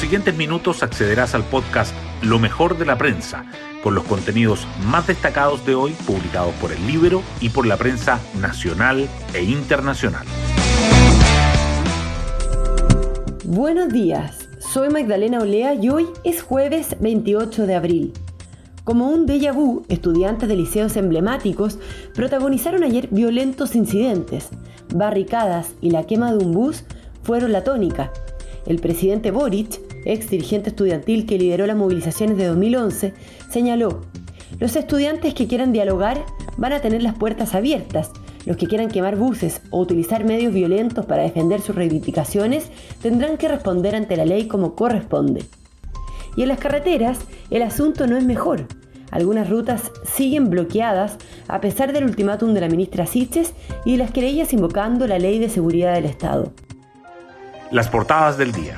siguientes minutos accederás al podcast Lo mejor de la prensa, con los contenidos más destacados de hoy publicados por el libro y por la prensa nacional e internacional. Buenos días, soy Magdalena Olea y hoy es jueves 28 de abril. Como un déjà vu, estudiantes de liceos emblemáticos protagonizaron ayer violentos incidentes. Barricadas y la quema de un bus fueron la tónica. El presidente Boric, ex dirigente estudiantil que lideró las movilizaciones de 2011, señaló, los estudiantes que quieran dialogar van a tener las puertas abiertas los que quieran quemar buses o utilizar medios violentos para defender sus reivindicaciones tendrán que responder ante la ley como corresponde. Y en las carreteras, el asunto no es mejor. Algunas rutas siguen bloqueadas a pesar del ultimátum de la ministra Siches y de las querellas invocando la ley de seguridad del Estado. Las portadas del día.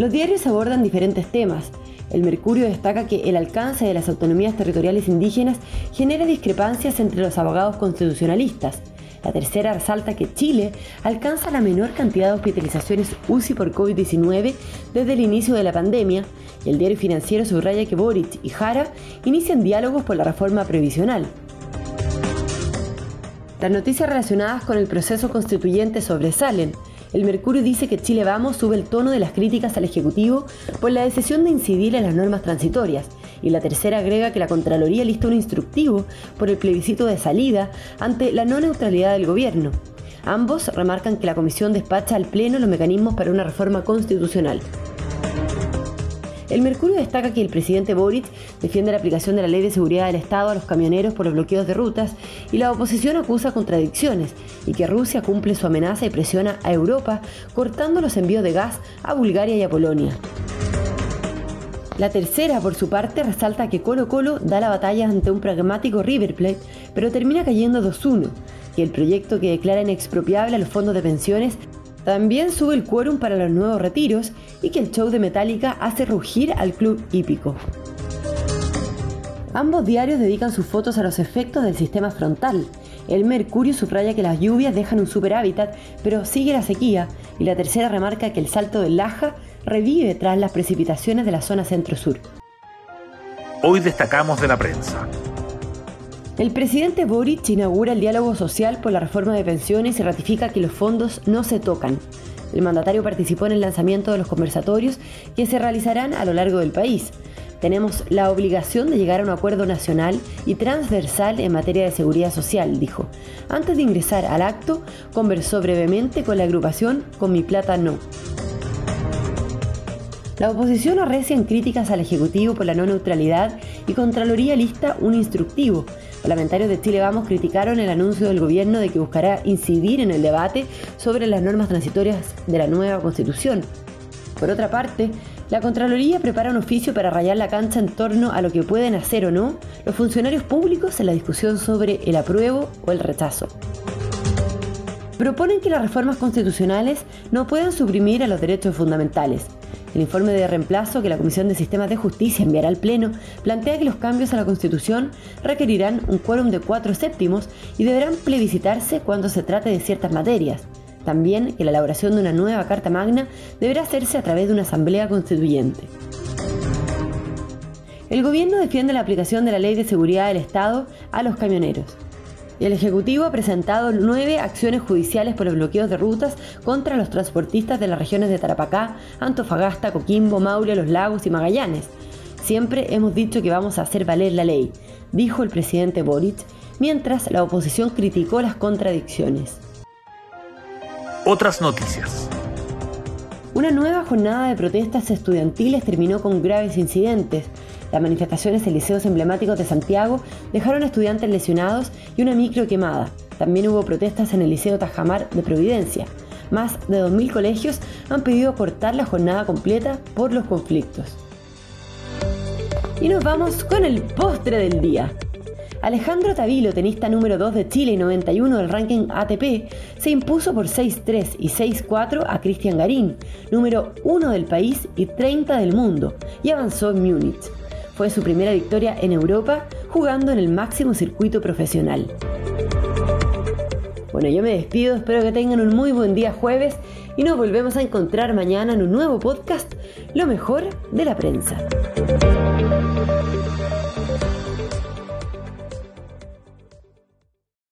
Los diarios abordan diferentes temas, el Mercurio destaca que el alcance de las autonomías territoriales indígenas genera discrepancias entre los abogados constitucionalistas. La tercera resalta que Chile alcanza la menor cantidad de hospitalizaciones UCI por COVID-19 desde el inicio de la pandemia y el diario financiero subraya que Boric y Jara inician diálogos por la reforma previsional. Las noticias relacionadas con el proceso constituyente sobresalen. El Mercurio dice que Chile Vamos sube el tono de las críticas al Ejecutivo por la decisión de incidir en las normas transitorias. Y la tercera agrega que la Contraloría lista un instructivo por el plebiscito de salida ante la no neutralidad del gobierno. Ambos remarcan que la Comisión despacha al Pleno los mecanismos para una reforma constitucional. El Mercurio destaca que el presidente Boric defiende la aplicación de la Ley de Seguridad del Estado a los camioneros por los bloqueos de rutas y la oposición acusa contradicciones y que Rusia cumple su amenaza y presiona a Europa cortando los envíos de gas a Bulgaria y a Polonia. La tercera, por su parte, resalta que Colo Colo da la batalla ante un pragmático River Plate, pero termina cayendo 2-1, y el proyecto que declara inexpropiable a los fondos de pensiones también sube el quórum para los nuevos retiros y que el show de Metallica hace rugir al club hípico. Ambos diarios dedican sus fotos a los efectos del sistema frontal. El Mercurio subraya que las lluvias dejan un super hábitat, pero sigue la sequía, y la tercera remarca que el salto del Laja revive tras las precipitaciones de la zona centro-sur. Hoy destacamos de la prensa. El presidente Boric inaugura el diálogo social por la reforma de pensiones y ratifica que los fondos no se tocan. El mandatario participó en el lanzamiento de los conversatorios que se realizarán a lo largo del país. Tenemos la obligación de llegar a un acuerdo nacional y transversal en materia de seguridad social, dijo. Antes de ingresar al acto, conversó brevemente con la agrupación Con mi plata no. La oposición arrecia en críticas al Ejecutivo por la no neutralidad y Contraloría lista un instructivo Parlamentarios de Chile Vamos criticaron el anuncio del gobierno de que buscará incidir en el debate sobre las normas transitorias de la nueva constitución. Por otra parte, la Contraloría prepara un oficio para rayar la cancha en torno a lo que pueden hacer o no los funcionarios públicos en la discusión sobre el apruebo o el rechazo. Proponen que las reformas constitucionales no puedan suprimir a los derechos fundamentales, el informe de reemplazo que la Comisión de Sistemas de Justicia enviará al Pleno plantea que los cambios a la Constitución requerirán un quórum de cuatro séptimos y deberán plebiscitarse cuando se trate de ciertas materias. También que la elaboración de una nueva Carta Magna deberá hacerse a través de una Asamblea Constituyente. El gobierno defiende la aplicación de la Ley de Seguridad del Estado a los camioneros el Ejecutivo ha presentado nueve acciones judiciales por los bloqueos de rutas contra los transportistas de las regiones de Tarapacá, Antofagasta, Coquimbo, Maule, Los Lagos y Magallanes. Siempre hemos dicho que vamos a hacer valer la ley, dijo el presidente Boric, mientras la oposición criticó las contradicciones. Otras noticias. Una nueva jornada de protestas estudiantiles terminó con graves incidentes. Las manifestaciones en liceos emblemáticos de Santiago dejaron estudiantes lesionados y una micro quemada. También hubo protestas en el Liceo Tajamar de Providencia. Más de 2.000 colegios han pedido cortar la jornada completa por los conflictos. Y nos vamos con el postre del día. Alejandro Tavilo, tenista número 2 de Chile y 91 del ranking ATP, se impuso por 6-3 y 6-4 a Cristian Garín, número 1 del país y 30 del mundo, y avanzó en Múnich. Fue su primera victoria en Europa jugando en el máximo circuito profesional. Bueno, yo me despido, espero que tengan un muy buen día jueves y nos volvemos a encontrar mañana en un nuevo podcast, Lo mejor de la prensa.